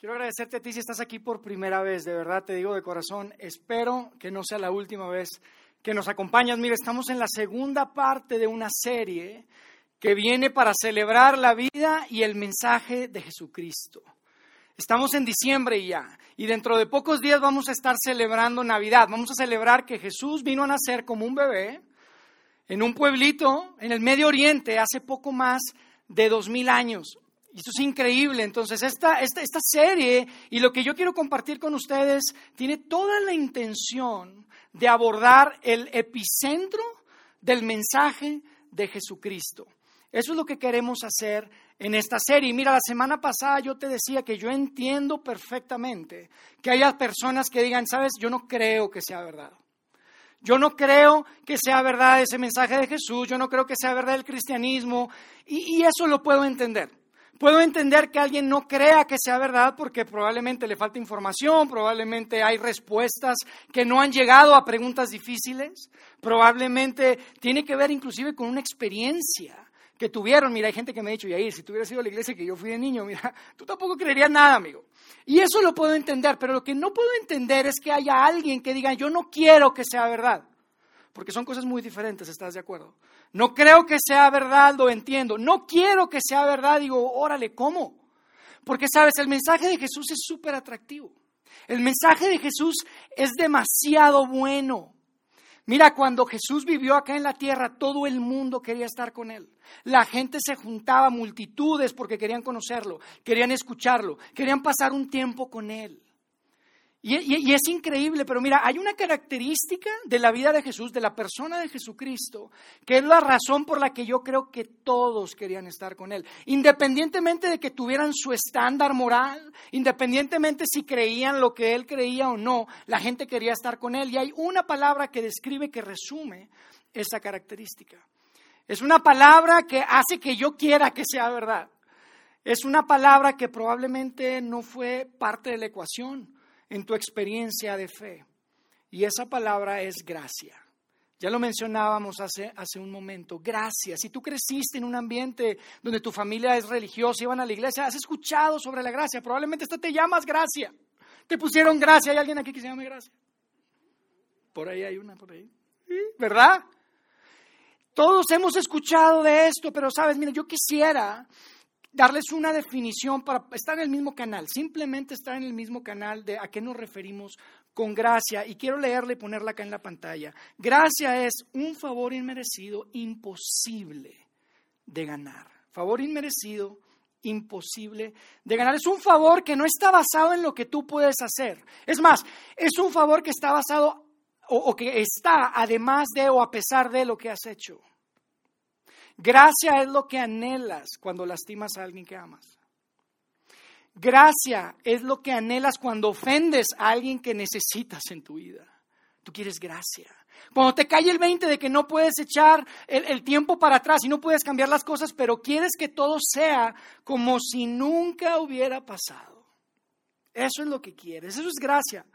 Quiero agradecerte a ti si estás aquí por primera vez, de verdad te digo de corazón, espero que no sea la última vez que nos acompañas. Mira, estamos en la segunda parte de una serie que viene para celebrar la vida y el mensaje de Jesucristo. Estamos en diciembre ya y dentro de pocos días vamos a estar celebrando Navidad. Vamos a celebrar que Jesús vino a nacer como un bebé en un pueblito en el Medio Oriente hace poco más de dos mil años. Y esto es increíble. Entonces, esta, esta, esta serie y lo que yo quiero compartir con ustedes tiene toda la intención de abordar el epicentro del mensaje de Jesucristo. Eso es lo que queremos hacer en esta serie. Mira, la semana pasada yo te decía que yo entiendo perfectamente que haya personas que digan, sabes, yo no creo que sea verdad. Yo no creo que sea verdad ese mensaje de Jesús, yo no creo que sea verdad el cristianismo, y, y eso lo puedo entender. Puedo entender que alguien no crea que sea verdad porque probablemente le falta información, probablemente hay respuestas que no han llegado a preguntas difíciles, probablemente tiene que ver inclusive con una experiencia que tuvieron. Mira, hay gente que me ha dicho, Yair, si tú hubieras ido a la iglesia que yo fui de niño, mira, tú tampoco creerías nada, amigo. Y eso lo puedo entender, pero lo que no puedo entender es que haya alguien que diga, yo no quiero que sea verdad. Porque son cosas muy diferentes, ¿estás de acuerdo? No creo que sea verdad, lo entiendo. No quiero que sea verdad, digo, órale, ¿cómo? Porque, sabes, el mensaje de Jesús es súper atractivo. El mensaje de Jesús es demasiado bueno. Mira, cuando Jesús vivió acá en la tierra, todo el mundo quería estar con él. La gente se juntaba, multitudes, porque querían conocerlo, querían escucharlo, querían pasar un tiempo con él. Y, es increíble, pero mira, hay una característica de la vida de Jesús, de la persona de Jesucristo, que es la razón por la que yo creo que todos querían estar con Él. Independientemente de que tuvieran su estándar moral, independientemente si creían lo que Él creía o no, la gente quería estar con Él. Y hay una palabra que describe, que resume esa característica. Es una palabra que hace que yo quiera que sea verdad. Es una palabra que probablemente no fue parte de la ecuación en tu experiencia de fe. Y esa palabra es gracia. Ya lo mencionábamos hace, hace un momento, gracia. Si tú creciste en un ambiente donde tu familia es religiosa, iban a la iglesia, has escuchado sobre la gracia, probablemente esto te llamas gracia. Te pusieron gracia, ¿hay alguien aquí que se llame gracia? Por ahí hay una, por ahí. ¿Verdad? Todos hemos escuchado de esto, pero sabes, mira, yo quisiera darles una definición para estar en el mismo canal, simplemente estar en el mismo canal de a qué nos referimos con gracia. Y quiero leerle y ponerla acá en la pantalla. Gracia es un favor inmerecido imposible de ganar. Favor inmerecido imposible de ganar. Es un favor que no está basado en lo que tú puedes hacer. Es más, es un favor que está basado o, o que está además de o a pesar de lo que has hecho. Gracia es lo que anhelas cuando lastimas a alguien que amas. Gracia es lo que anhelas cuando ofendes a alguien que necesitas en tu vida. Tú quieres gracia. Cuando te cae el 20 de que no puedes echar el, el, tiempo para atrás y no puedes cambiar las cosas, pero quieres que todo sea como si nunca hubiera pasado. Eso es lo que quieres. Eso es gracia.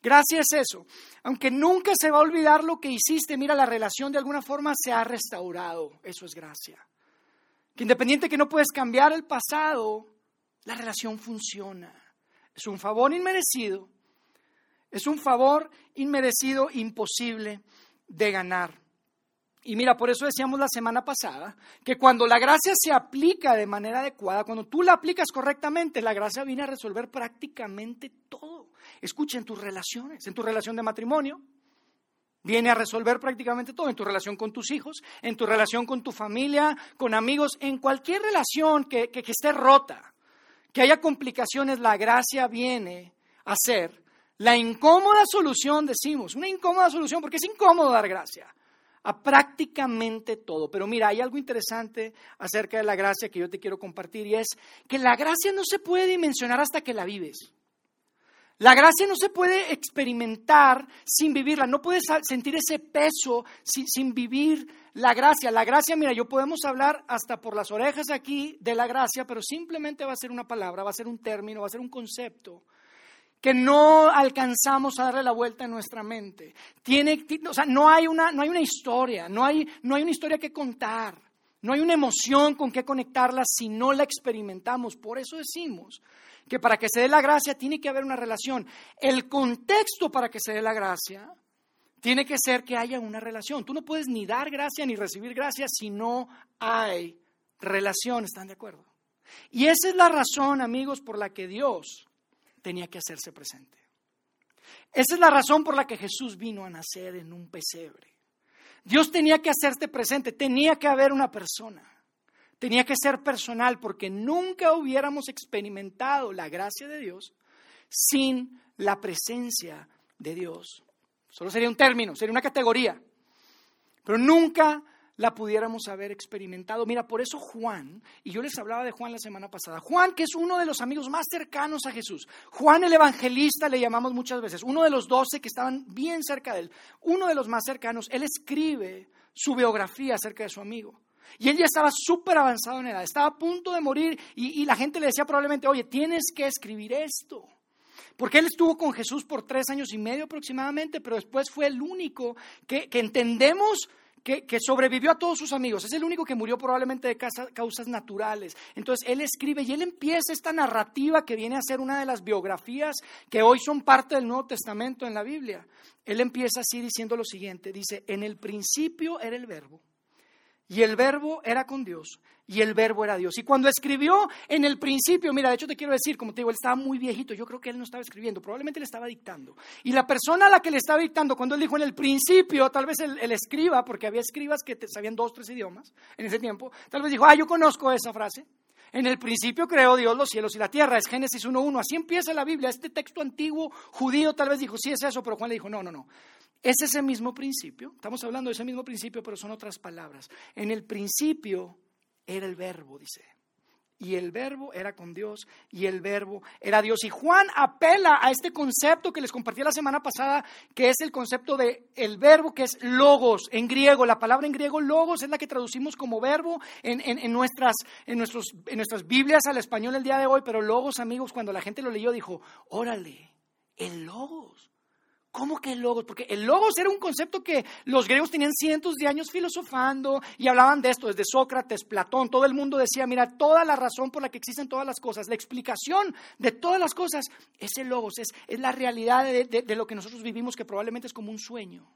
Gracia es eso. Aunque nunca se va a olvidar lo que hiciste, mira, la relación de alguna forma se ha restaurado. Eso es gracia. Que independiente que no puedes cambiar el pasado, la relación funciona. Es un favor inmerecido. Es un favor inmerecido, imposible de ganar. Y mira, por eso decíamos la semana pasada que cuando la gracia se aplica de manera adecuada, cuando tú la aplicas correctamente, la gracia viene a resolver prácticamente todo. Escucha, en tus relaciones, en tu relación de matrimonio, viene a resolver prácticamente todo, en tu relación con tus hijos, en tu relación con tu familia, con amigos, en cualquier relación que, esté rota, que haya complicaciones, la gracia viene a ser la incómoda solución, decimos, una incómoda solución, porque es incómodo dar gracia a prácticamente todo. Pero mira, hay algo interesante acerca de la gracia que yo te quiero compartir y es que la gracia no se puede dimensionar hasta que la vives. La gracia no se puede experimentar sin vivirla, no puedes sentir ese peso sin, vivir la gracia. La gracia, mira, yo podemos hablar hasta por las orejas aquí de la gracia, pero simplemente va a ser una palabra, va a ser un término, va a ser un concepto que no alcanzamos a darle la vuelta en nuestra mente. Tiene, o sea, no hay una, no hay una historia, no hay, no hay una historia que contar. No hay una emoción con que conectarla si no la experimentamos. Por eso decimos que para que se dé la gracia tiene que haber una relación. El contexto para que se dé la gracia tiene que ser que haya una relación. Tú no puedes ni dar gracia ni recibir gracia si no hay relación. ¿Están de acuerdo? Y esa es la razón, amigos, por la que Dios tenía que hacerse presente. Esa es la razón por la que Jesús vino a nacer en un pesebre. Dios tenía que hacerte presente, tenía que haber una persona, tenía que ser personal, porque nunca hubiéramos experimentado la gracia de Dios sin la presencia de Dios. Solo sería un término, sería una categoría, pero nunca la pudiéramos haber experimentado. Mira, por eso Juan, y yo les hablaba de Juan la semana pasada, Juan que es uno de los amigos más cercanos a Jesús, Juan el evangelista le llamamos muchas veces, uno de los doce que estaban bien cerca de él, uno de los más cercanos, él escribe su biografía acerca de su amigo. Y él ya estaba súper avanzado en edad, estaba a punto de morir y, la gente le decía probablemente, oye, tienes que escribir esto. Porque él estuvo con Jesús por tres años y medio aproximadamente, pero después fue el único que, que entendemos que, sobrevivió a todos sus amigos. Es el único que murió probablemente de causas naturales. Entonces él escribe y él empieza esta narrativa que viene a ser una de las biografías que hoy son parte del Nuevo Testamento en la Biblia. Él empieza así diciendo lo siguiente. Dice, en el principio era el verbo y el verbo era con Dios y el verbo era Dios. Y cuando escribió en el principio, mira, de hecho te quiero decir, como te digo, él estaba muy viejito, yo creo que él no estaba escribiendo, probablemente le estaba dictando. Y la persona a la que le estaba dictando, cuando él dijo en el principio, tal vez el, escriba, porque había escribas que sabían dos, tres idiomas en ese tiempo, tal vez dijo, ah, yo conozco esa frase. En el principio creó Dios los cielos y la tierra, es Génesis 1.1, así empieza la Biblia, este texto antiguo judío tal vez dijo, sí es eso, pero Juan le dijo, no, no, no, es ese mismo principio, estamos hablando de ese mismo principio, pero son otras palabras. En el principio era el verbo, dice. Y el verbo era con Dios y el verbo era Dios. Y Juan apela a este concepto que les compartí la semana pasada, que es el concepto de el verbo que es logos en griego. La palabra en griego logos es la que traducimos como verbo en, en, nuestras, en, nuestros, en nuestras Biblias al español el día de hoy. Pero logos, amigos, cuando la gente lo leyó dijo, órale, el logos. ¿Cómo que el logos? Porque el logos era un concepto que los griegos tenían cientos de años filosofando y hablaban de esto, desde Sócrates, Platón, todo el mundo decía, mira, toda la razón por la que existen todas las cosas, la explicación de todas las cosas es el logos, es, la realidad de, de lo que nosotros vivimos que probablemente es como un sueño.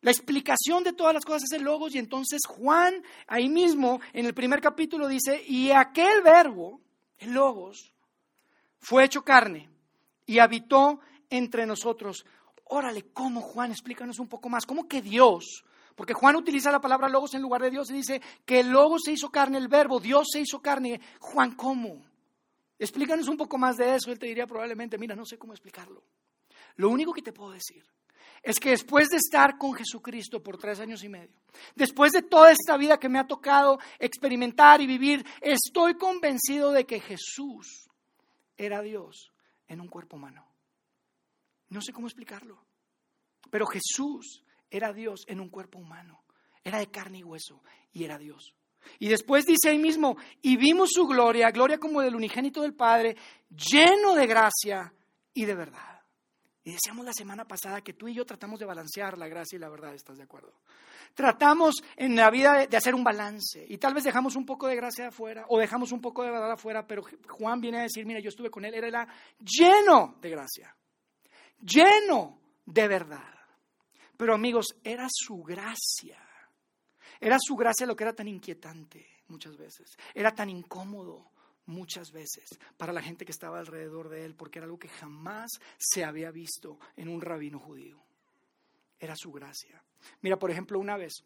La explicación de todas las cosas es el logos y entonces Juan ahí mismo en el primer capítulo dice, y aquel verbo, el logos, fue hecho carne y habitó entre nosotros. Órale, ¿cómo Juan? Explícanos un poco más. ¿Cómo que Dios? Porque Juan utiliza la palabra logos en lugar de Dios y dice que el logos se hizo carne, el verbo, Dios se hizo carne. Juan, ¿cómo? Explícanos un poco más de eso. Él te diría probablemente, mira, no sé cómo explicarlo. Lo único que te puedo decir es que después de estar con Jesucristo por tres años y medio, después de toda esta vida que me ha tocado experimentar y vivir, estoy convencido de que Jesús era Dios en un cuerpo humano. No sé cómo explicarlo. Pero Jesús era Dios en un cuerpo humano. Era de carne y hueso y era Dios. Y después dice ahí mismo, y vimos su gloria, gloria como del unigénito del Padre, lleno de gracia y de verdad. Y decíamos la semana pasada que tú y yo tratamos de balancear la gracia y la verdad, ¿estás de acuerdo? Tratamos en la vida de, hacer un balance y tal vez dejamos un poco de gracia afuera o dejamos un poco de verdad afuera, pero Juan viene a decir, mira, yo estuve con él, era lleno de gracia lleno de verdad. Pero amigos, era su gracia. Era su gracia lo que era tan inquietante muchas veces. Era tan incómodo muchas veces para la gente que estaba alrededor de él, porque era algo que jamás se había visto en un rabino judío. Era su gracia. Mira, por ejemplo, una vez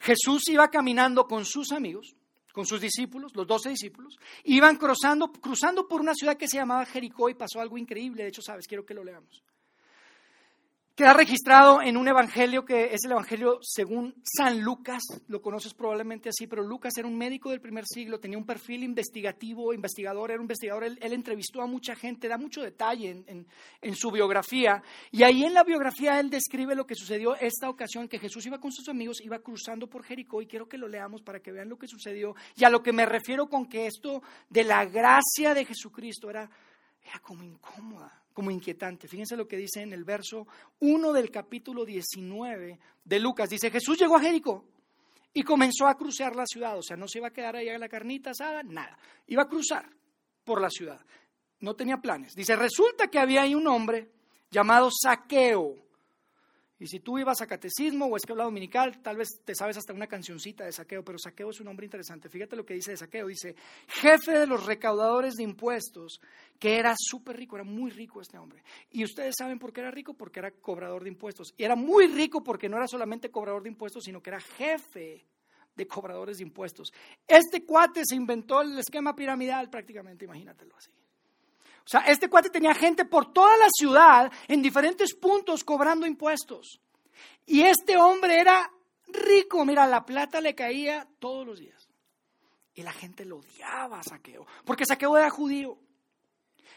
Jesús iba caminando con sus amigos con sus discípulos, los doce discípulos, iban cruzando, cruzando por una ciudad que se llamaba Jericó y pasó algo increíble. De hecho, sabes, quiero que lo leamos. Queda registrado en un evangelio que es el evangelio según San Lucas, lo conoces probablemente así, pero Lucas era un médico del primer siglo, tenía un perfil investigativo, investigador, era un investigador, él, entrevistó a mucha gente, da mucho detalle en, su biografía, y ahí en la biografía él describe lo que sucedió esta ocasión, que Jesús iba con sus amigos, iba cruzando por Jericó, y quiero que lo leamos para que vean lo que sucedió, y a lo que me refiero con que esto de la gracia de Jesucristo era, era como incómoda como inquietante. Fíjense lo que dice en el verso 1 del capítulo 19 de Lucas. Dice, Jesús llegó a Jericó y comenzó a cruzar la ciudad. O sea, no se iba a quedar ahí a la carnita asada, nada. Iba a cruzar por la ciudad. No tenía planes. Dice, resulta que había ahí un hombre llamado Saqueo y si tú ibas a catecismo o escuela dominical, tal vez te sabes hasta una cancioncita de saqueo, pero saqueo es un nombre interesante. Fíjate lo que dice de saqueo. Dice, jefe de los recaudadores de impuestos, que era súper rico, era muy rico este hombre. Y ustedes saben por qué era rico, porque era cobrador de impuestos. Y era muy rico porque no era solamente cobrador de impuestos, sino que era jefe de cobradores de impuestos. Este cuate se inventó el esquema piramidal prácticamente, imagínatelo así. O sea, este cuate tenía gente por toda la ciudad en diferentes puntos cobrando impuestos. Y este hombre era rico, mira, la plata le caía todos los días. Y la gente lo odiaba a Saqueo, porque Saqueo era judío.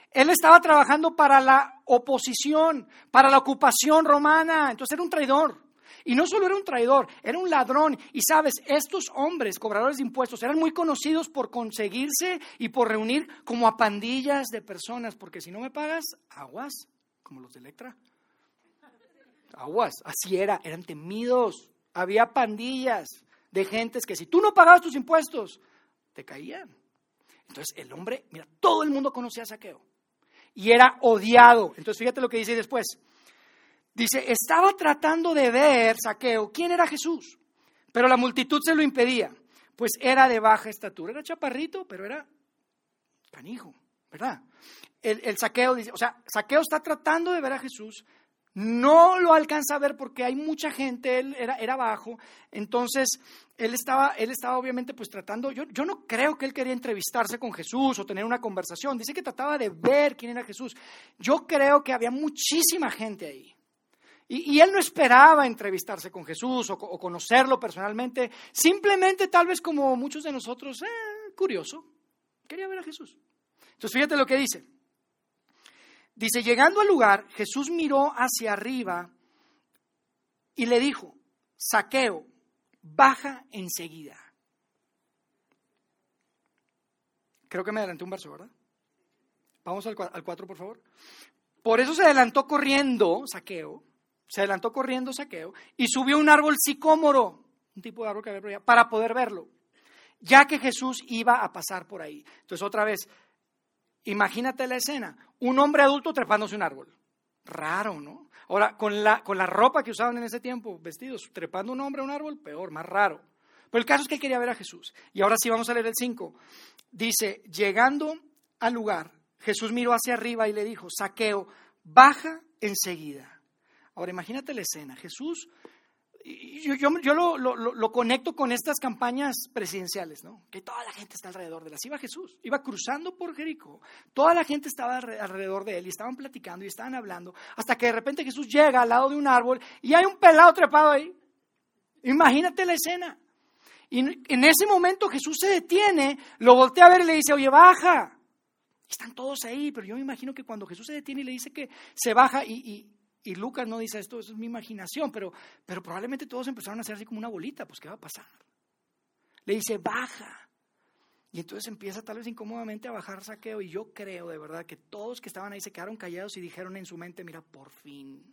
Él estaba trabajando para la oposición, para la ocupación romana, entonces era un traidor. Y no solo era un traidor, era un ladrón. Y sabes, estos hombres, cobradores de impuestos, eran muy conocidos por conseguirse y por reunir como a pandillas de personas, porque si no me pagas, aguas, como los de Electra. Aguas, así era, eran temidos. Había pandillas de gentes que si tú no pagabas tus impuestos, te caían. Entonces el hombre, mira, todo el mundo conocía a Saqueo. Y era odiado. Entonces fíjate lo que dice después. Dice, estaba tratando de ver, saqueo, quién era Jesús, pero la multitud se lo impedía, pues era de baja estatura, era chaparrito, pero era canijo, ¿verdad? El, saqueo dice, o sea, saqueo está tratando de ver a Jesús, no lo alcanza a ver porque hay mucha gente, él era, era bajo, entonces él estaba, él estaba obviamente pues tratando, yo, yo no creo que él quería entrevistarse con Jesús o tener una conversación, dice que trataba de ver quién era Jesús, yo creo que había muchísima gente ahí. Y, él no esperaba entrevistarse con Jesús o, conocerlo personalmente, simplemente tal vez como muchos de nosotros, eh, curioso, quería ver a Jesús. Entonces fíjate lo que dice. Dice, llegando al lugar, Jesús miró hacia arriba y le dijo, saqueo, baja enseguida. Creo que me adelanté un verso, ¿verdad? Vamos al, al 4, por favor. Por eso se adelantó corriendo, saqueo, se adelantó corriendo Saqueo y subió un árbol sicómoro, un tipo de árbol que había por allá, para poder verlo, ya que Jesús iba a pasar por ahí. Entonces, otra vez, imagínate la escena, un hombre adulto trepándose un árbol. Raro, ¿no? Ahora, con la, con la ropa que usaban en ese tiempo, vestidos, trepando un hombre a un árbol, peor, más raro. Pero el caso es que quería ver a Jesús. Y ahora sí vamos a leer el 5. Dice, llegando al lugar, Jesús miró hacia arriba y le dijo, Saqueo, baja enseguida Ahora imagínate la escena, Jesús, yo, yo, lo, lo, conecto con estas campañas presidenciales, ¿no? Que toda la gente está alrededor de las. Iba Jesús, iba cruzando por Jericó, toda la gente estaba alrededor de él y estaban platicando y estaban hablando, hasta que de repente Jesús llega al lado de un árbol y hay un pelado trepado ahí. Imagínate la escena. Y en ese momento Jesús se detiene, lo voltea a ver y le dice, oye, baja. Están todos ahí, pero yo me imagino que cuando Jesús se detiene y le dice que se baja y, y Lucas no dice esto, eso es mi imaginación, pero, pero probablemente todos empezaron a hacer así como una bolita, pues ¿qué va a pasar? Le dice, baja. Y entonces empieza tal vez incómodamente a bajar saqueo y yo creo de verdad que todos que estaban ahí se quedaron callados y dijeron en su mente, mira, por fin,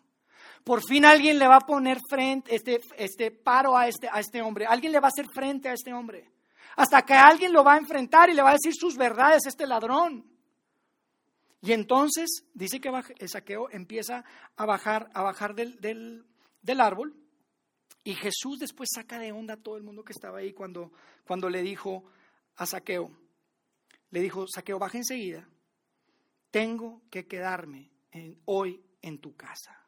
por fin alguien le va a poner frente, este, este paro a este, a este hombre, alguien le va a hacer frente a este hombre, hasta que alguien lo va a enfrentar y le va a decir sus verdades a este ladrón. Y entonces dice que el saqueo empieza a bajar, a bajar del, del, árbol. Y Jesús después saca de onda a todo el mundo que estaba ahí cuando, cuando le dijo a Saqueo, le dijo, Saqueo, baja enseguida, tengo que quedarme hoy en tu casa.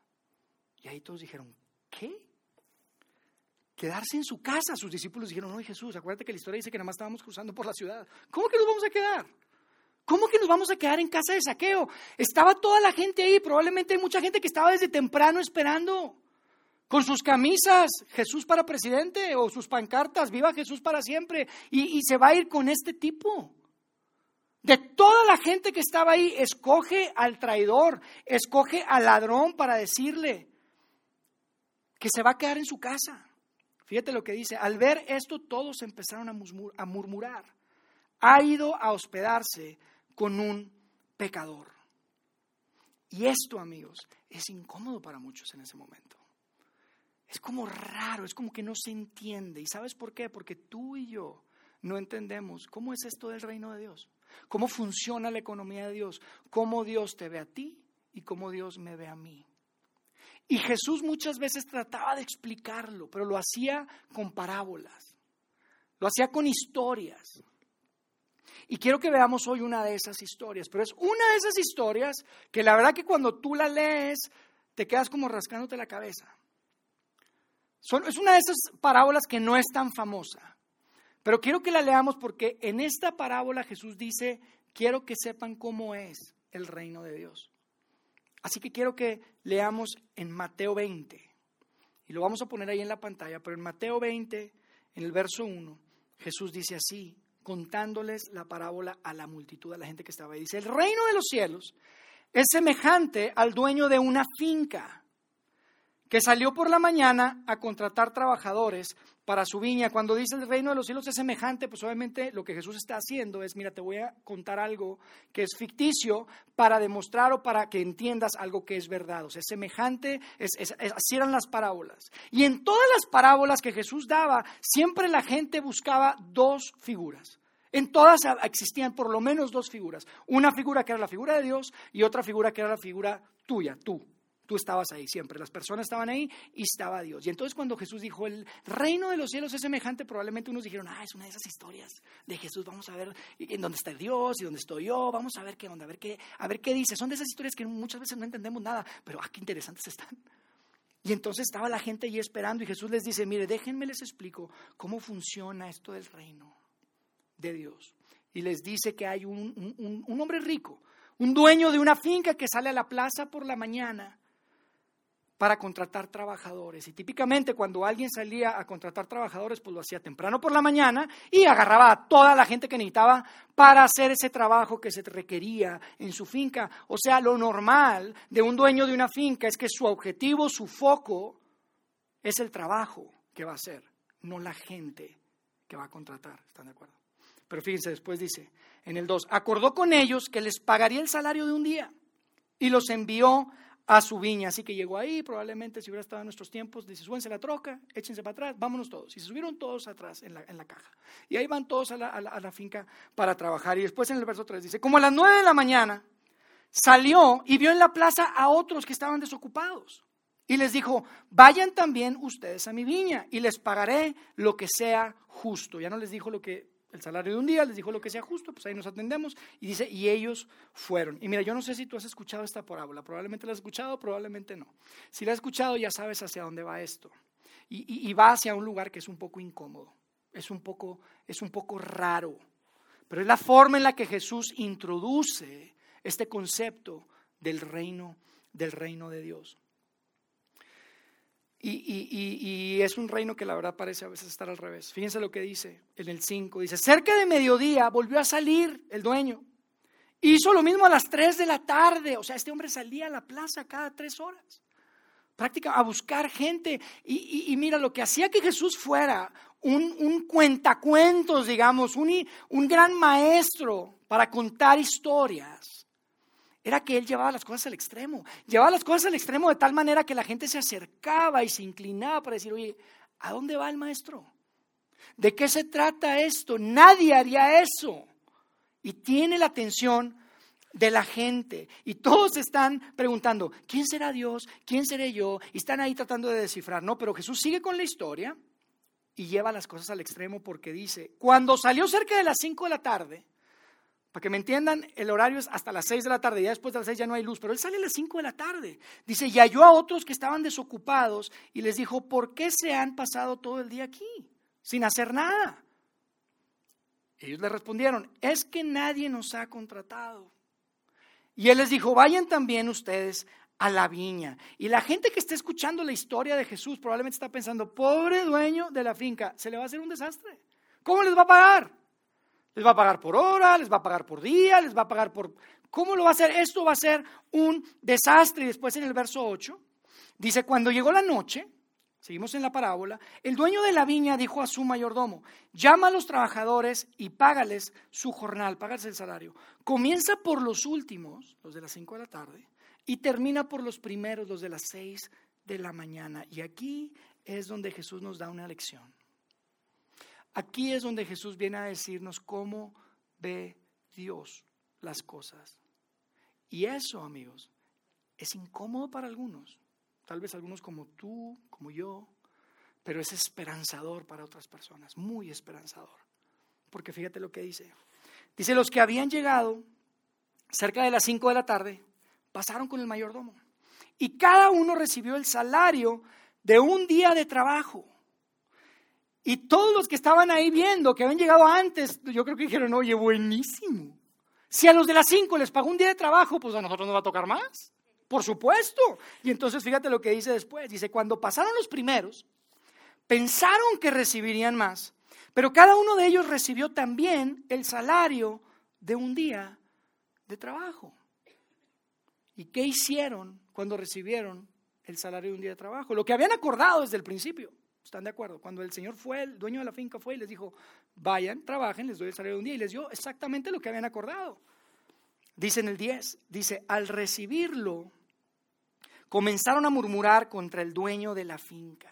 Y ahí todos dijeron, ¿qué? Quedarse en su casa. Sus discípulos dijeron, no, Jesús, acuérdate que la historia dice que nada más estábamos cruzando por la ciudad. ¿Cómo que nos vamos a quedar? ¿Cómo que nos vamos a quedar en casa de saqueo? Estaba toda la gente ahí, probablemente hay mucha gente que estaba desde temprano esperando, con sus camisas, Jesús para presidente, o sus pancartas, viva Jesús para siempre, y, y se va a ir con este tipo. De toda la gente que estaba ahí, escoge al traidor, escoge al ladrón para decirle que se va a quedar en su casa. Fíjate lo que dice, al ver esto todos empezaron a murmurar. Ha ido a hospedarse con un pecador. Y esto, amigos, es incómodo para muchos en ese momento. es como raro, es como que no se entiende. ¿Y sabes por qué? Porque tú y yo no entendemos cómo es esto del reino de Dios, cómo funciona la economía de Dios, cómo Dios te ve a ti y cómo Dios me ve a mí. Y Jesús muchas veces trataba de explicarlo, pero lo hacía con parábolas, lo hacía con historias. Y quiero que veamos hoy una de esas historias, pero es una de esas historias que la verdad que cuando tú la lees te quedas como rascándote la cabeza. es una de esas parábolas que no es tan famosa, pero quiero que la leamos porque en esta parábola Jesús dice, quiero que sepan cómo es el reino de Dios. Así que quiero que leamos en Mateo 20, y lo vamos a poner ahí en la pantalla, pero en Mateo 20, en el verso 1, Jesús dice así, contándoles la parábola a la multitud, a la gente que estaba ahí. Dice, el reino de los cielos es semejante al dueño de una finca que salió por la mañana a contratar trabajadores para su viña. Cuando dice el reino de los cielos es semejante, pues obviamente lo que Jesús está haciendo es, mira, te voy a contar algo que es ficticio para demostrar o para que entiendas algo que es verdad. O sea, es semejante, es, así eran las parábolas. Y en todas las parábolas que Jesús daba, siempre la gente buscaba dos figuras. En todas existían por lo menos dos figuras. Una figura que era la figura de Dios y otra figura que era la figura tuya, tú, Tú estabas ahí siempre, las personas estaban ahí y estaba Dios. Y entonces cuando Jesús dijo, el reino de los cielos es semejante, probablemente unos dijeron, ah, es una de esas historias de Jesús, vamos a ver en dónde está Dios y dónde estoy yo, vamos a ver qué onda, a ver qué, a ver qué dice. Son de esas historias que muchas veces no entendemos nada, pero ah, qué interesantes están. Y entonces estaba la gente allí esperando y Jesús les dice, mire, déjenme les explico cómo funciona esto del reino de Dios. Y les dice que hay un, un hombre rico, un dueño de una finca que sale a la plaza por la mañana para contratar trabajadores. Y típicamente cuando alguien salía a contratar trabajadores, pues lo hacía temprano por la mañana y agarraba a toda la gente que necesitaba para hacer ese trabajo que se requería en su finca. O sea, lo normal de un dueño de una finca es que su objetivo, su foco, es el trabajo que va a hacer, no la gente que va a contratar. ¿Están de acuerdo? Pero fíjense, después dice, en el 2, acordó con ellos que les pagaría el salario de un día y los envió a su viña. Así que llegó ahí, probablemente si hubiera estado en nuestros tiempos, dice, súbense la troca, échense para atrás, vámonos todos. Y se subieron todos atrás en la, en la caja. Y ahí van todos a la, a, la, finca para trabajar. Y después en el verso 3 dice, como a las 9 de la mañana, salió y vio en la plaza a otros que estaban desocupados. Y les dijo, vayan también ustedes a mi viña y les pagaré lo que sea justo. Ya no les dijo lo que el salario de un día, les dijo lo que sea justo, pues ahí nos atendemos. Y dice, y ellos fueron. Y mira, yo no sé si tú has escuchado esta parábola, probablemente la has escuchado, probablemente no. Si la has escuchado, ya sabes hacia dónde va esto. Y, va hacia un lugar que es un poco incómodo, es un poco, es un poco raro. Pero es la forma en la que Jesús introduce este concepto del reino, del reino de Dios. Y, es un reino que la verdad parece a veces estar al revés. Fíjense lo que dice en el 5. Dice, cerca de mediodía volvió a salir el dueño. Hizo lo mismo a las 3 de la tarde. O sea, este hombre salía a la plaza cada tres horas. Práctica a buscar gente. Y, mira, lo que hacía que Jesús fuera un, un cuentacuentos, digamos, un, un gran maestro para contar historias era que él llevaba las cosas al extremo. Llevaba las cosas al extremo de tal manera que la gente se acercaba y se inclinaba para decir, oye, ¿a dónde va el maestro? ¿De qué se trata esto? Nadie haría eso. Y tiene la atención de la gente. Y todos están preguntando, ¿quién será Dios? ¿Quién seré yo? Y están ahí tratando de descifrar. No, pero Jesús sigue con la historia y lleva las cosas al extremo porque dice, cuando salió cerca de las 5 de la tarde, para que me entiendan, el horario es hasta las 6 de la tarde, ya después de las 6 ya no hay luz, pero él sale a las 5 de la tarde. Dice, y halló a otros que estaban desocupados y les dijo, ¿por qué se han pasado todo el día aquí sin hacer nada? Ellos le respondieron, es que nadie nos ha contratado. Y él les dijo, vayan también ustedes a la viña. Y la gente que está escuchando la historia de Jesús probablemente está pensando, pobre dueño de la finca, se le va a hacer un desastre. ¿Cómo les va a pagar? Les va a pagar por hora, les va a pagar por día, les va a pagar por... ¿Cómo lo va a hacer? Esto va a ser un desastre. Y después en el verso 8 dice, cuando llegó la noche, seguimos en la parábola, el dueño de la viña dijo a su mayordomo, llama a los trabajadores y págales su jornal, págales el salario. Comienza por los últimos, los de las 5 de la tarde, y termina por los primeros, los de las 6 de la mañana. Y aquí es donde Jesús nos da una lección. Aquí es donde Jesús viene a decirnos cómo ve Dios las cosas. Y eso, amigos, es incómodo para algunos. Tal vez algunos como tú, como yo, pero es esperanzador para otras personas, muy esperanzador. Porque fíjate lo que dice. Dice, los que habían llegado cerca de las 5 de la tarde, pasaron con el mayordomo. Y cada uno recibió el salario de un día de trabajo. Y todos los que estaban ahí viendo, que habían llegado antes, yo creo que dijeron, oye, buenísimo. Si a los de las 5 les pagó un día de trabajo, pues a nosotros nos va a tocar más. Por supuesto. Y entonces fíjate lo que dice después. Dice, cuando pasaron los primeros, pensaron que recibirían más, pero cada uno de ellos recibió también el salario de un día de trabajo. ¿Y qué hicieron cuando recibieron el salario de un día de trabajo? Lo que habían acordado desde el principio. ¿Están de acuerdo? Cuando el señor fue, el dueño de la finca fue y les dijo, vayan, trabajen, les doy el salario un día. Y les dio exactamente lo que habían acordado. Dice en el 10, dice, al recibirlo, comenzaron a murmurar contra el dueño de la finca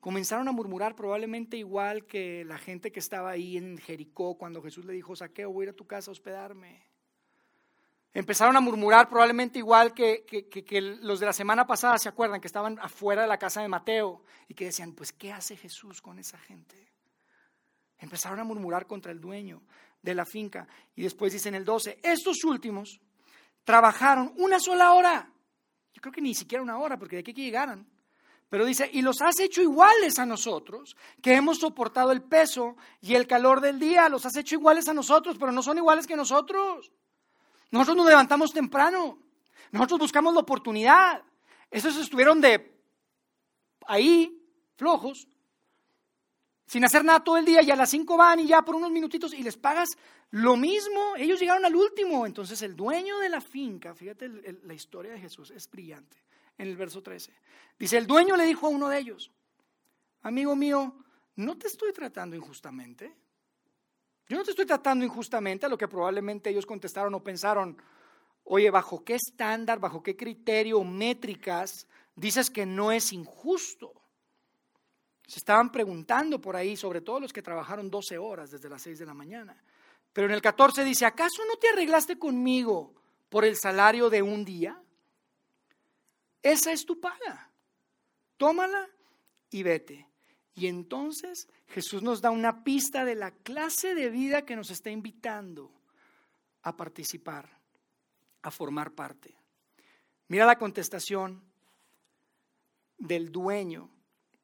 comenzaron a murmurar probablemente igual que la gente que estaba ahí en Jericó cuando Jesús le dijo, saqueo, voy a ir a tu casa a hospedarme. Empezaron a murmurar probablemente igual que, que, los de la semana pasada, ¿se acuerdan? Que estaban afuera de la casa de Mateo y que decían, pues, ¿qué hace Jesús con esa gente? Empezaron a murmurar contra el dueño de la finca. Y después dicen el 12, estos últimos trabajaron una sola hora. Yo creo que ni siquiera una hora, porque de aquí que llegaran. Pero dice, y los has hecho iguales a nosotros, que hemos soportado el peso y el calor del día, los has hecho iguales a nosotros, pero no son iguales que nosotros. Nosotros nos levantamos temprano, nosotros buscamos la oportunidad. Esos estuvieron de ahí, flojos, sin hacer nada todo el día y a las cinco van y ya por unos minutitos y les pagas lo mismo. Ellos llegaron al último. Entonces el dueño de la finca, fíjate la historia de Jesús, es brillante en el verso 13. Dice, el dueño le dijo a uno de ellos, amigo mío, no te estoy tratando injustamente. Yo no te estoy tratando injustamente, a lo que probablemente ellos contestaron o pensaron, oye, ¿bajo qué estándar, bajo qué criterio, métricas dices que no es injusto? Se estaban preguntando por ahí, sobre todo los que trabajaron 12 horas desde las 6 de la mañana. Pero en el 14 dice, ¿acaso no te arreglaste conmigo por el salario de un día? Esa es tu paga. Tómala y vete. Y entonces Jesús nos da una pista de la clase de vida que nos está invitando a participar, a formar parte. Mira la contestación del dueño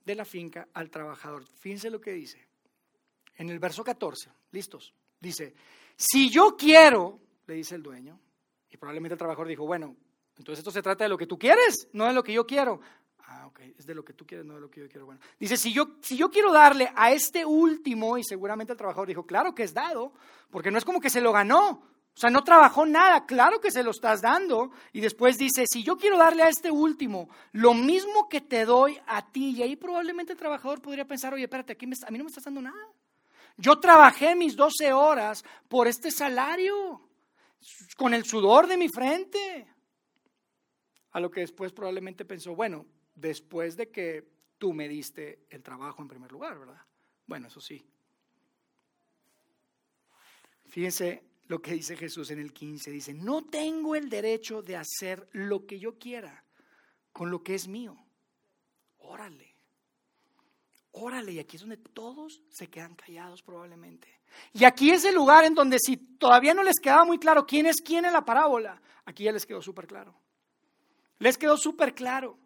de la finca al trabajador. Fíjense lo que dice. En el verso 14, listos. Dice, si yo quiero, le dice el dueño, y probablemente el trabajador dijo, bueno, entonces esto se trata de lo que tú quieres, no de lo que yo quiero. Ah, ok, es de lo que tú quieres, no de lo que yo quiero. Bueno, dice, si yo, si yo quiero darle a este último, y seguramente el trabajador dijo, claro que es dado, porque no es como que se lo ganó, o sea, no trabajó nada, claro que se lo estás dando. Y después dice, si yo quiero darle a este último lo mismo que te doy a ti, y ahí probablemente el trabajador podría pensar, oye, espérate, aquí a mí no me estás dando nada. Yo trabajé mis 12 horas por este salario, con el sudor de mi frente. A lo que después probablemente pensó, bueno, después de que tú me diste el trabajo en primer lugar, ¿verdad? Bueno, eso sí. Fíjense lo que dice Jesús en el 15. Dice, no tengo el derecho de hacer lo que yo quiera con lo que es mío. Órale. Órale. Y aquí es donde todos se quedan callados probablemente. Y aquí es el lugar en donde si todavía no les quedaba muy claro quién es quién en la parábola, aquí ya les quedó súper claro. Les quedó súper claro.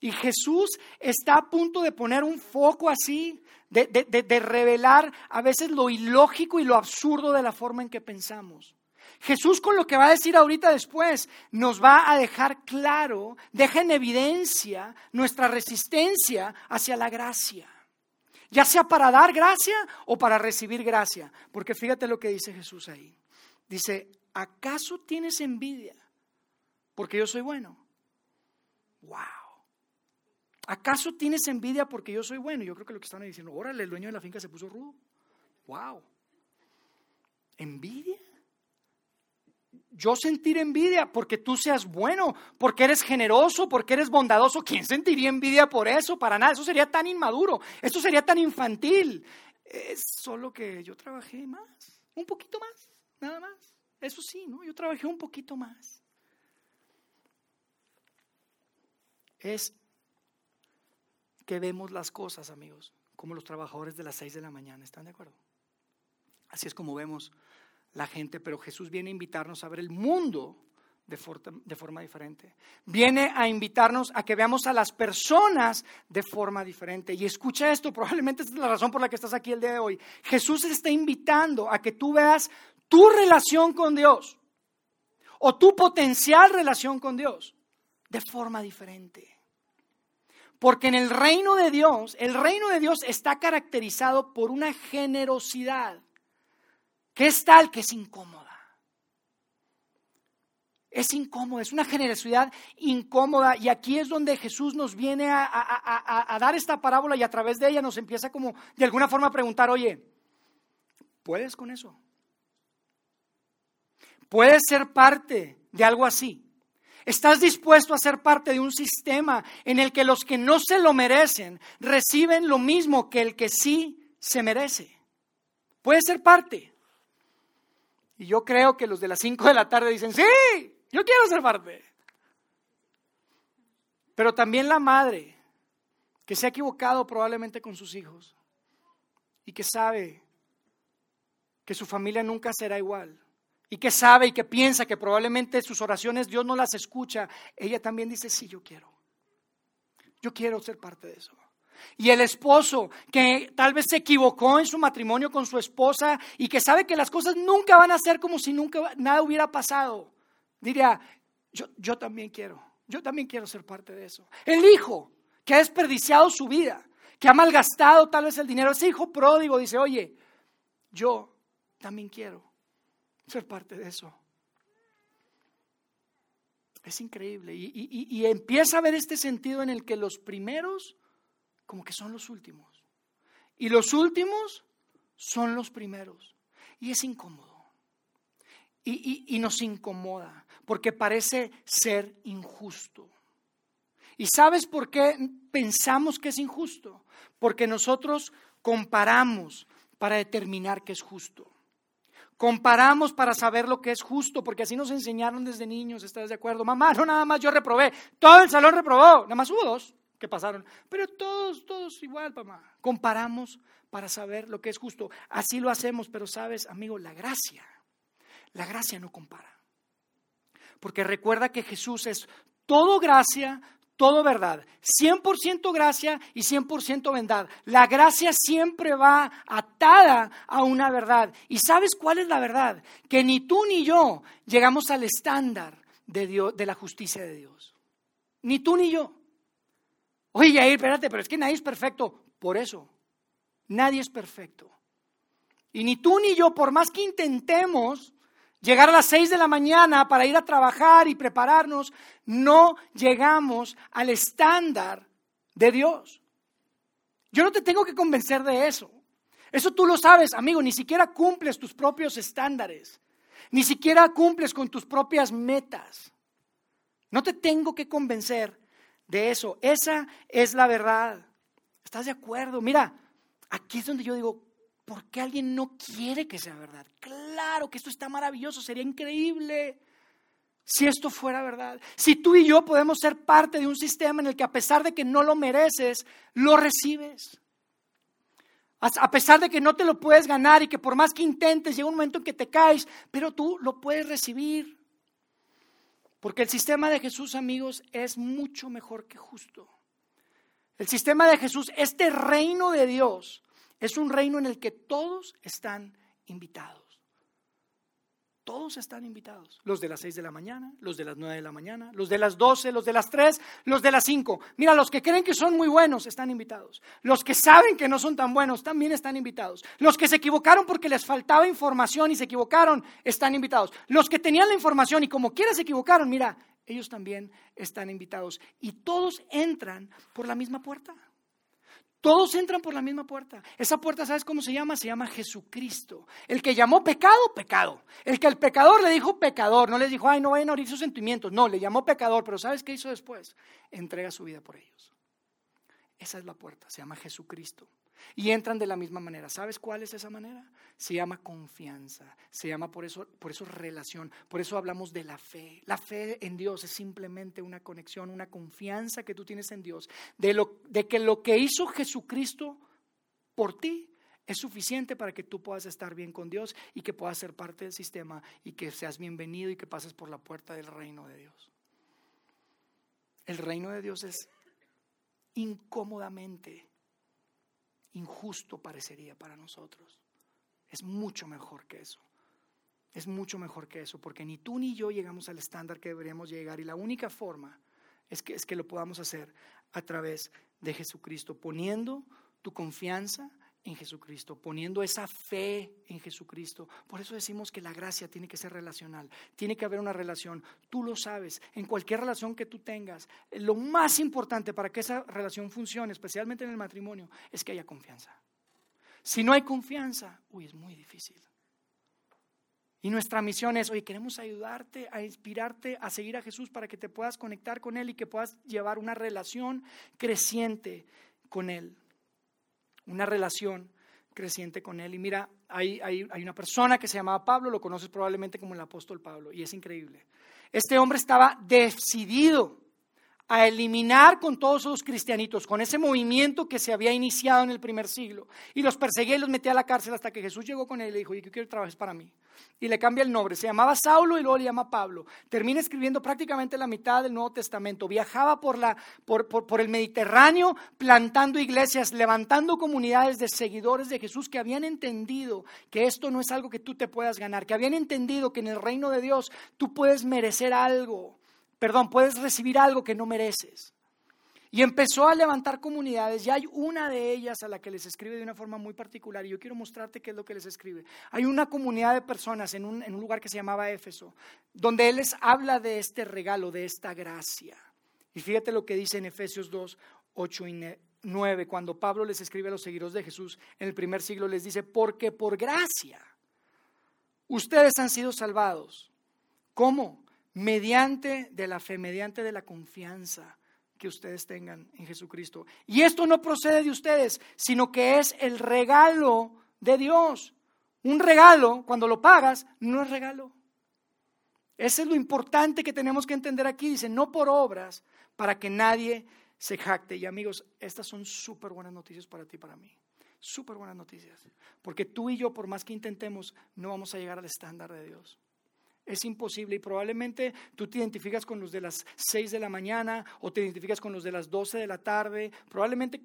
Y Jesús está a punto de poner un foco así, de, de, revelar a veces lo ilógico y lo absurdo de la forma en que pensamos. Jesús con lo que va a decir ahorita después nos va a dejar claro, deja en evidencia nuestra resistencia hacia la gracia, ya sea para dar gracia o para recibir gracia, porque fíjate lo que dice Jesús ahí. Dice, ¿acaso tienes envidia porque yo soy bueno. ¡Wow! ¿Acaso tienes envidia porque yo soy bueno? Yo creo que lo que están diciendo, órale, el dueño de la finca se puso rudo. ¡Wow! ¿Envidia? yo sentir envidia porque tú seas bueno, porque eres generoso, porque eres bondadoso. ¿Quién sentiría envidia por eso? Para nada, eso sería tan inmaduro, eso sería tan infantil. Es solo que yo trabajé más, un poquito más, nada más. Eso sí, ¿no? Yo trabajé un poquito más. Es que vemos las cosas, amigos, como los trabajadores de las seis de la mañana, ¿están de acuerdo? Así es como vemos la gente, pero Jesús viene a invitarnos a ver el mundo de, forma diferente. Viene a invitarnos a que veamos a las personas de forma diferente. Y escucha esto, probablemente es la razón por la que estás aquí el día de hoy. Jesús está invitando a que tú veas tu relación con Dios o tu potencial relación con Dios de forma diferente. Porque en el reino de Dios, el reino de Dios está caracterizado por una generosidad que es tal que es incómoda. Es incómoda, es una generosidad incómoda. Y aquí es donde Jesús nos viene a, dar esta parábola y a través de ella nos empieza como de alguna forma a preguntar, oye, ¿puedes con eso? ¿Puedes ser parte de algo así? ¿Estás dispuesto a ser parte de un sistema en el que los que no se lo merecen reciben lo mismo que el que sí se merece? ¿Puedes ser parte? Y yo creo que los de las 5 de la tarde dicen, sí, yo quiero ser parte. Pero también la madre, que se ha equivocado probablemente con sus hijos y que sabe que su familia nunca será igual y que sabe y que piensa que probablemente sus oraciones Dios no las escucha, ella también dice, sí, yo quiero. Yo quiero ser parte de eso. Y el esposo que tal vez se equivocó en su matrimonio con su esposa y que sabe que las cosas nunca van a ser como si nunca nada hubiera pasado, diría, yo, yo también quiero, yo también quiero ser parte de eso. El hijo que ha desperdiciado su vida, que ha malgastado tal vez el dinero, ese hijo pródigo dice, oye, yo también quiero ser parte de eso. Es increíble. Y, y, empieza a ver este sentido en el que los primeros como que son los últimos. Y los últimos son los primeros. Y es incómodo. Y, nos incomoda, porque parece ser injusto. ¿Y sabes por qué pensamos que es injusto? Porque nosotros comparamos para determinar que es justo. Comparamos para saber lo que es justo, porque así nos enseñaron desde niños, ¿estás de acuerdo? Mamá, no nada más yo reprobé, todo el salón reprobó, nada más hubo dos que pasaron. Pero todos, todos igual, papá. Comparamos para saber lo que es justo. Así lo hacemos, pero sabes, amigo, la gracia, la gracia no compara. Porque recuerda que Jesús es todo gracia, todo verdad. 100% gracia y 100% verdad. La gracia siempre va atada a una verdad. ¿Y sabes cuál es la verdad? Que ni tú ni yo llegamos al estándar de, Dios, de la justicia de Dios. Ni tú ni yo. Oye, Yair, espérate, pero es que nadie es perfecto. Por eso, nadie es perfecto. Y ni tú ni yo, por más que intentemos llegar a las seis de la mañana para ir a trabajar y prepararnos, no llegamos al estándar de Dios. Yo no te tengo que convencer de eso. Eso tú lo sabes, amigo, ni siquiera cumples tus propios estándares, ni siquiera cumples con tus propias metas. No te tengo que convencer de eso. Esa es la verdad. ¿Estás de acuerdo? Mira, aquí es donde yo digo, ¿por qué alguien no quiere que sea verdad? Claro que esto está maravilloso, sería increíble si esto fuera verdad. Si tú y yo podemos ser parte de un sistema en el que a pesar de que no lo mereces, lo recibes. A pesar de que no te lo puedes ganar y que por más que intentes, llega un momento en que te caes, pero tú lo puedes recibir. Porque el sistema de Jesús, amigos, es mucho mejor que justo. El sistema de Jesús, este reino de Dios, es un reino en el que todos están invitados. Todos están invitados. Los de las seis de la mañana, los de las nueve de la mañana, los de las doce, los de las tres, los de las cinco. Mira, los que creen que son muy buenos están invitados. Los que saben que no son tan buenos también están invitados. Los que se equivocaron porque les faltaba información y se equivocaron están invitados. Los que tenían la información y como quiera se equivocaron, mira, ellos también están invitados. Y todos entran por la misma puerta. Todos entran por la misma puerta. Esa puerta, ¿sabes cómo se llama? Se llama Jesucristo. El que llamó pecado, pecado. El que al pecador le dijo pecador. No les dijo, ay, no vayan a oír sus sentimientos. No, le llamó pecador. Pero ¿sabes qué hizo después? Entrega su vida por ellos. Esa es la puerta. Se llama Jesucristo. Y entran de la misma manera. ¿Sabes cuál es esa manera? Se llama confianza. Se llama por eso, por eso relación. Por eso hablamos de la fe. La fe en Dios es simplemente una conexión, una confianza que tú tienes en Dios. De, lo, de que lo que hizo Jesucristo por ti es suficiente para que tú puedas estar bien con Dios y que puedas ser parte del sistema y que seas bienvenido y que pases por la puerta del reino de Dios. El reino de Dios es incómodamente injusto parecería para nosotros. Es mucho mejor que eso. Es mucho mejor que eso, porque ni tú ni yo llegamos al estándar que deberíamos llegar y la única forma es que, es que lo podamos hacer a través de Jesucristo, poniendo tu confianza en Jesucristo, poniendo esa fe en Jesucristo. Por eso decimos que la gracia tiene que ser relacional, tiene que haber una relación. Tú lo sabes, en cualquier relación que tú tengas, lo más importante para que esa relación funcione, especialmente en el matrimonio, es que haya confianza. Si no hay confianza, uy, es muy difícil. Y nuestra misión es, oye, queremos ayudarte a inspirarte a seguir a Jesús para que te puedas conectar con Él y que puedas llevar una relación creciente con Él una relación creciente con Él. Y mira, hay, hay, una persona que se llamaba Pablo, lo conoces probablemente como el apóstol Pablo, y es increíble. Este hombre estaba decidido a eliminar con todos esos cristianitos, con ese movimiento que se había iniciado en el primer siglo. Y los perseguía y los metía a la cárcel hasta que Jesús llegó con él y le dijo, yo quiero que trabajes para mí. Y le cambia el nombre, se llamaba Saulo y luego le llama Pablo. Termina escribiendo prácticamente la mitad del Nuevo Testamento. Viajaba por, la, por, por el Mediterráneo plantando iglesias, levantando comunidades de seguidores de Jesús que habían entendido que esto no es algo que tú te puedas ganar, que habían entendido que en el reino de Dios tú puedes merecer algo perdón, puedes recibir algo que no mereces. Y empezó a levantar comunidades y hay una de ellas a la que les escribe de una forma muy particular y yo quiero mostrarte qué es lo que les escribe. Hay una comunidad de personas en un, en un lugar que se llamaba Éfeso, donde él les habla de este regalo, de esta gracia. Y fíjate lo que dice en Efesios 2, 8 y 9, cuando Pablo les escribe a los seguidores de Jesús en el primer siglo, les dice, porque por gracia ustedes han sido salvados. ¿Cómo? Mediante de la fe, mediante de la confianza que ustedes tengan en Jesucristo. Y esto no procede de ustedes, sino que es el regalo de Dios. Un regalo, cuando lo pagas, no es regalo. Ese es lo importante que tenemos que entender aquí. Dice, no por obras, para que nadie se jacte. Y amigos, estas son súper buenas noticias para ti y para mí. Súper buenas noticias. Porque tú y yo, por más que intentemos, no vamos a llegar al estándar de Dios. Es imposible y probablemente tú te identificas con los de las 6 de la mañana o te identificas con los de las 12 de la tarde, probablemente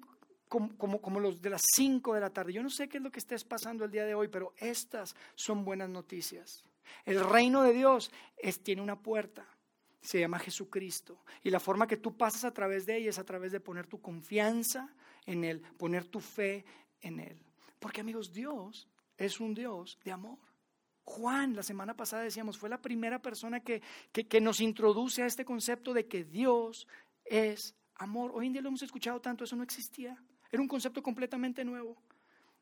como, los de las 5 de la tarde. Yo no sé qué es lo que estés pasando el día de hoy, pero estas son buenas noticias. El reino de Dios tiene una puerta, se llama Jesucristo. Y la forma que tú pasas a través de ella es a través de poner tu confianza en Él, poner tu fe en Él. Porque amigos, Dios es un Dios de amor. Juan, la semana pasada decíamos, fue la primera persona que, que, nos introduce a este concepto de que Dios es amor. Hoy en día lo hemos escuchado tanto, eso no existía. Era un concepto completamente nuevo.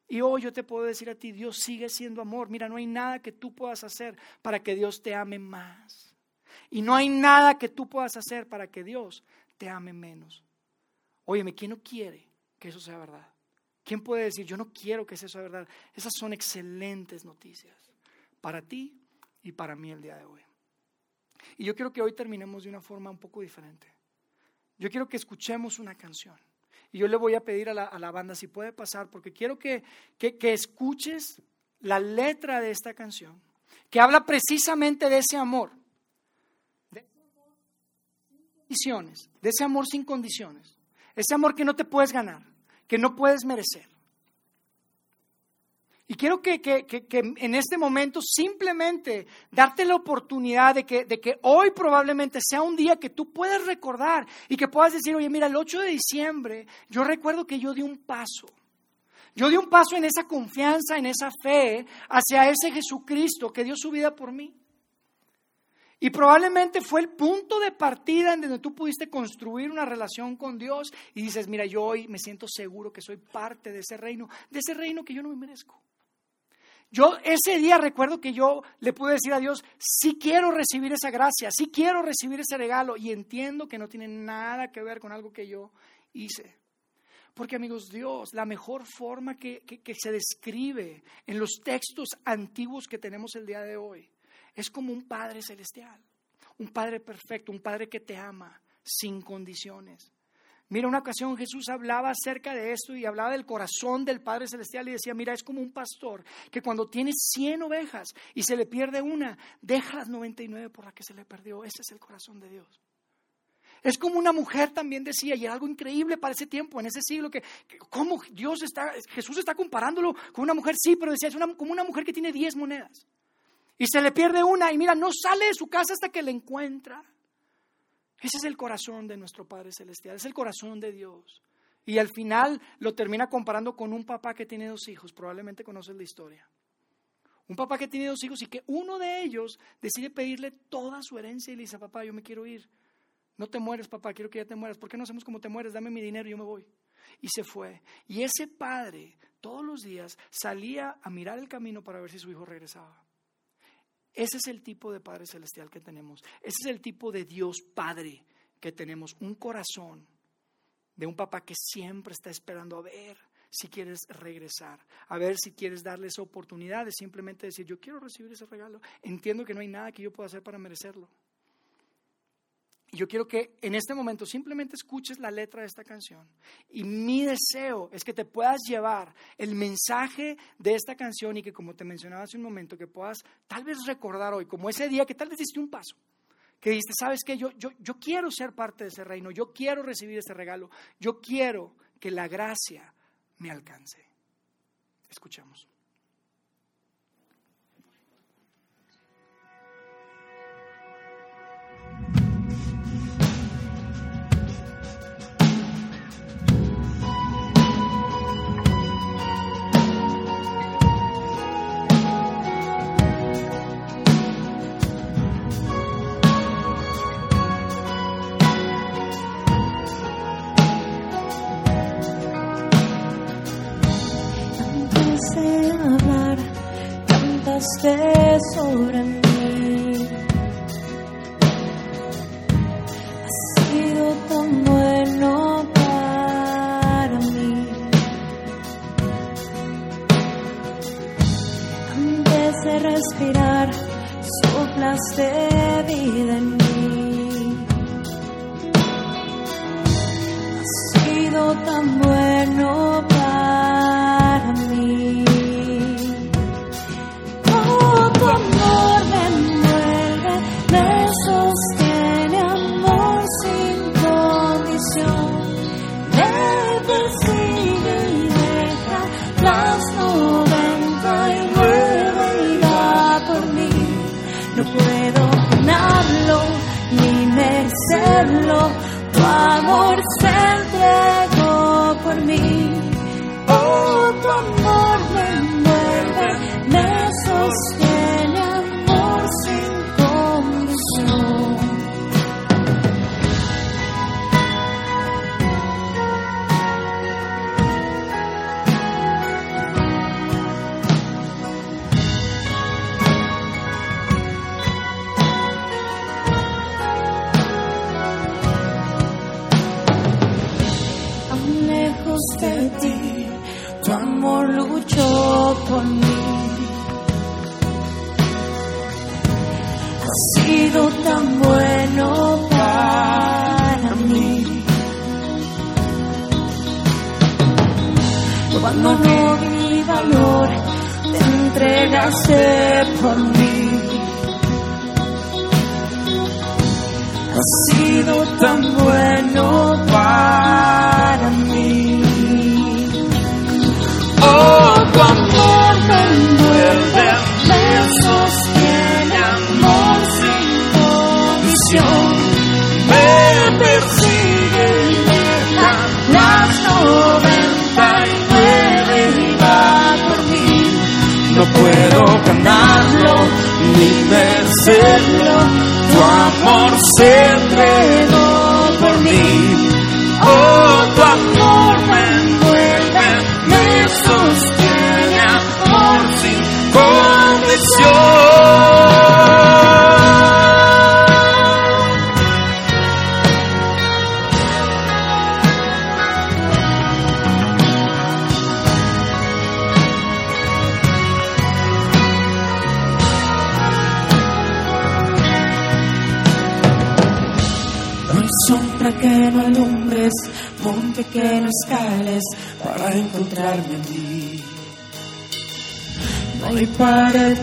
Y hoy yo te puedo decir a ti, Dios sigue siendo amor. Mira, no hay nada que tú puedas hacer para que Dios te ame más. Y no hay nada que tú puedas hacer para que Dios te ame menos. Óyeme, ¿quién no quiere que eso sea verdad? ¿Quién puede decir, yo no quiero que eso sea verdad? Esas son excelentes noticias para ti y para mí el día de hoy. Y yo quiero que hoy terminemos de una forma un poco diferente. Yo quiero que escuchemos una canción. Y yo le voy a pedir a la, banda si puede pasar, porque quiero que, que, que escuches la letra de esta canción, que habla precisamente de ese amor, de condiciones, de ese amor sin condiciones, ese amor que no te puedes ganar, que no puedes merecer. Y quiero que, en este momento simplemente darte la oportunidad de que, de que hoy probablemente sea un día que tú puedes recordar y que puedas decir, oye, mira, el 8 de diciembre yo recuerdo que yo di un paso. Yo di un paso en esa confianza, en esa fe hacia ese Jesucristo que dio su vida por mí. Y probablemente fue el punto de partida en donde tú pudiste construir una relación con Dios y dices, mira, yo hoy me siento seguro que soy parte de ese reino, de ese reino que yo no me merezco. Yo ese día recuerdo que yo le pude decir a Dios, sí quiero recibir esa gracia, sí quiero recibir ese regalo y entiendo que no tiene nada que ver con algo que yo hice. Porque amigos, Dios, la mejor forma que, que se describe en los textos antiguos que tenemos el día de hoy es como un Padre celestial, un Padre perfecto, un Padre que te ama sin condiciones. Mira, una ocasión Jesús hablaba acerca de esto y hablaba del corazón del Padre Celestial y decía, mira, es como un pastor que cuando tiene 100 ovejas y se le pierde una, deja las 99 por la que se le perdió. Ese es el corazón de Dios. Es como una mujer también decía, y era algo increíble para ese tiempo, en ese siglo, que, como Dios está, Jesús está comparándolo con una mujer, sí, pero decía, es como una mujer que tiene 10 monedas y se le pierde una y mira, no sale de su casa hasta que la encuentra. Ese es el corazón de nuestro Padre Celestial, es el corazón de Dios. Y al final lo termina comparando con un papá que tiene dos hijos, probablemente conoces la historia. Un papá que tiene dos hijos y que uno de ellos decide pedirle toda su herencia y le dice, papá, yo me quiero ir. No te mueres, papá, quiero que ya te mueras. ¿Por qué no hacemos como te mueres? Dame mi dinero y yo me voy. Y se fue. Y ese padre todos los días salía a mirar el camino para ver si su hijo regresaba. Ese es el tipo de Padre Celestial que tenemos. Ese es el tipo de Dios Padre que tenemos. Un corazón de un papá que siempre está esperando a ver si quieres regresar, a ver si quieres darle esa oportunidad de simplemente decir, yo quiero recibir ese regalo. Entiendo que no hay nada que yo pueda hacer para merecerlo. Y yo quiero que en este momento simplemente escuches la letra de esta canción. Y mi deseo es que te puedas llevar el mensaje de esta canción y que, como te mencionaba hace un momento, que puedas tal vez recordar hoy, como ese día que tal vez diste un paso, que dijiste, sabes qué, yo, yo, yo quiero ser parte de ese reino, yo quiero recibir ese regalo, yo quiero que la gracia me alcance. Escuchamos. Sobre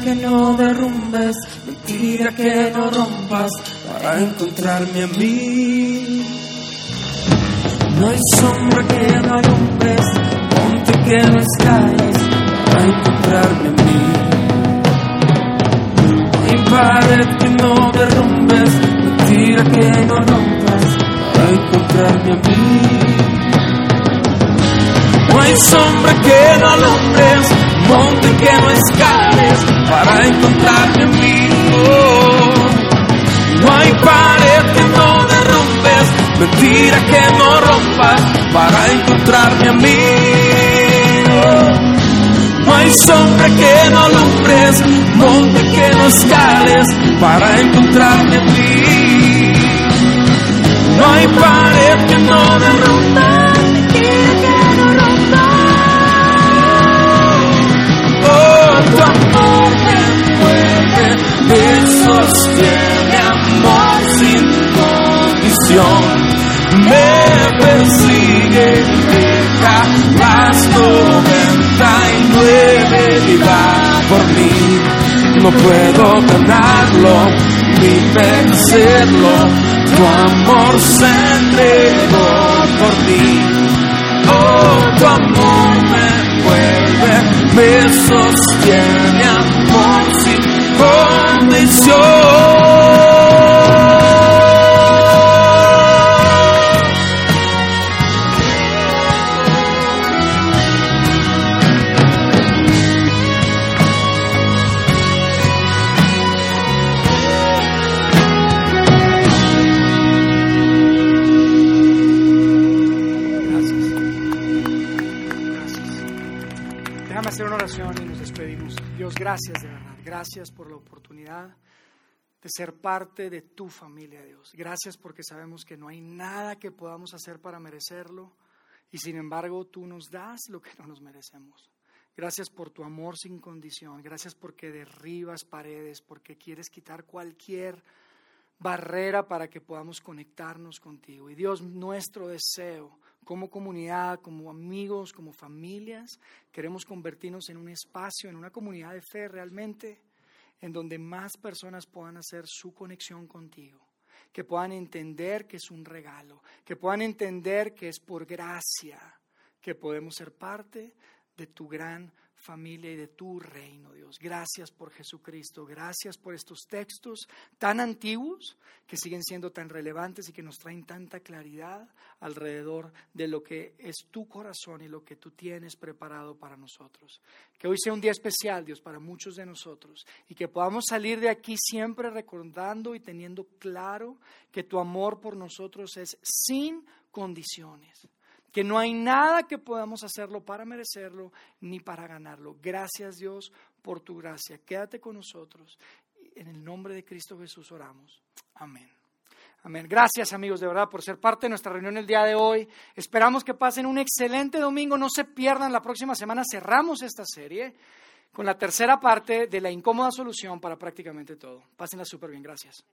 que no derrumbes, mentira que no rompas para encontrarme a mí. No hay sombra que no alumbres, monte que no escales para encontrarme a mí. No hay pared que no derrumbes, mentira que no rompas para encontrarme a mí. Hay sombra que no alumbres, monte que no escales para encontrarme a mí. No hay pared que no derrumbes, mentira que no rompas para encontrarme a mí. No hay sombra que no alumbres, monte que no escales para encontrarme a ti. No hay pared que no derrumbe, por mí. No puedo ganarlo ni vencerlo. Tu amor se entregó por mí. Oh, tu amor me envuelve, me sostiene, amor sin condición. Gracias por la oportunidad de ser parte de tu familia, Dios. Gracias porque sabemos que no hay nada que podamos hacer para merecerlo y sin embargo tú nos das lo que no nos merecemos. Gracias por tu amor sin condición. Gracias porque derribas paredes, porque quieres quitar cualquier barrera para que podamos conectarnos contigo. Y Dios, nuestro deseo como comunidad, como amigos, como familias, queremos convertirnos en un espacio, en una comunidad de fe realmente, en donde más personas puedan hacer su conexión contigo, que puedan entender que es un regalo, que puedan entender que es por gracia que podemos ser parte de tu gran familia y de tu reino, Dios. Gracias por Jesucristo, gracias por estos textos tan antiguos que siguen siendo tan relevantes y que nos traen tanta claridad alrededor de lo que es tu corazón y lo que tú tienes preparado para nosotros. Que hoy sea un día especial, Dios, para muchos de nosotros y que podamos salir de aquí siempre recordando y teniendo claro que tu amor por nosotros es sin condiciones que no hay nada que podamos hacerlo para merecerlo ni para ganarlo. Gracias Dios por tu gracia. Quédate con nosotros. En el nombre de Cristo Jesús oramos. Amén. Amén. Gracias amigos de verdad por ser parte de nuestra reunión el día de hoy. Esperamos que pasen un excelente domingo. No se pierdan la próxima semana. Cerramos esta serie con la tercera parte de la incómoda solución para prácticamente todo. Pásenla súper bien. Gracias.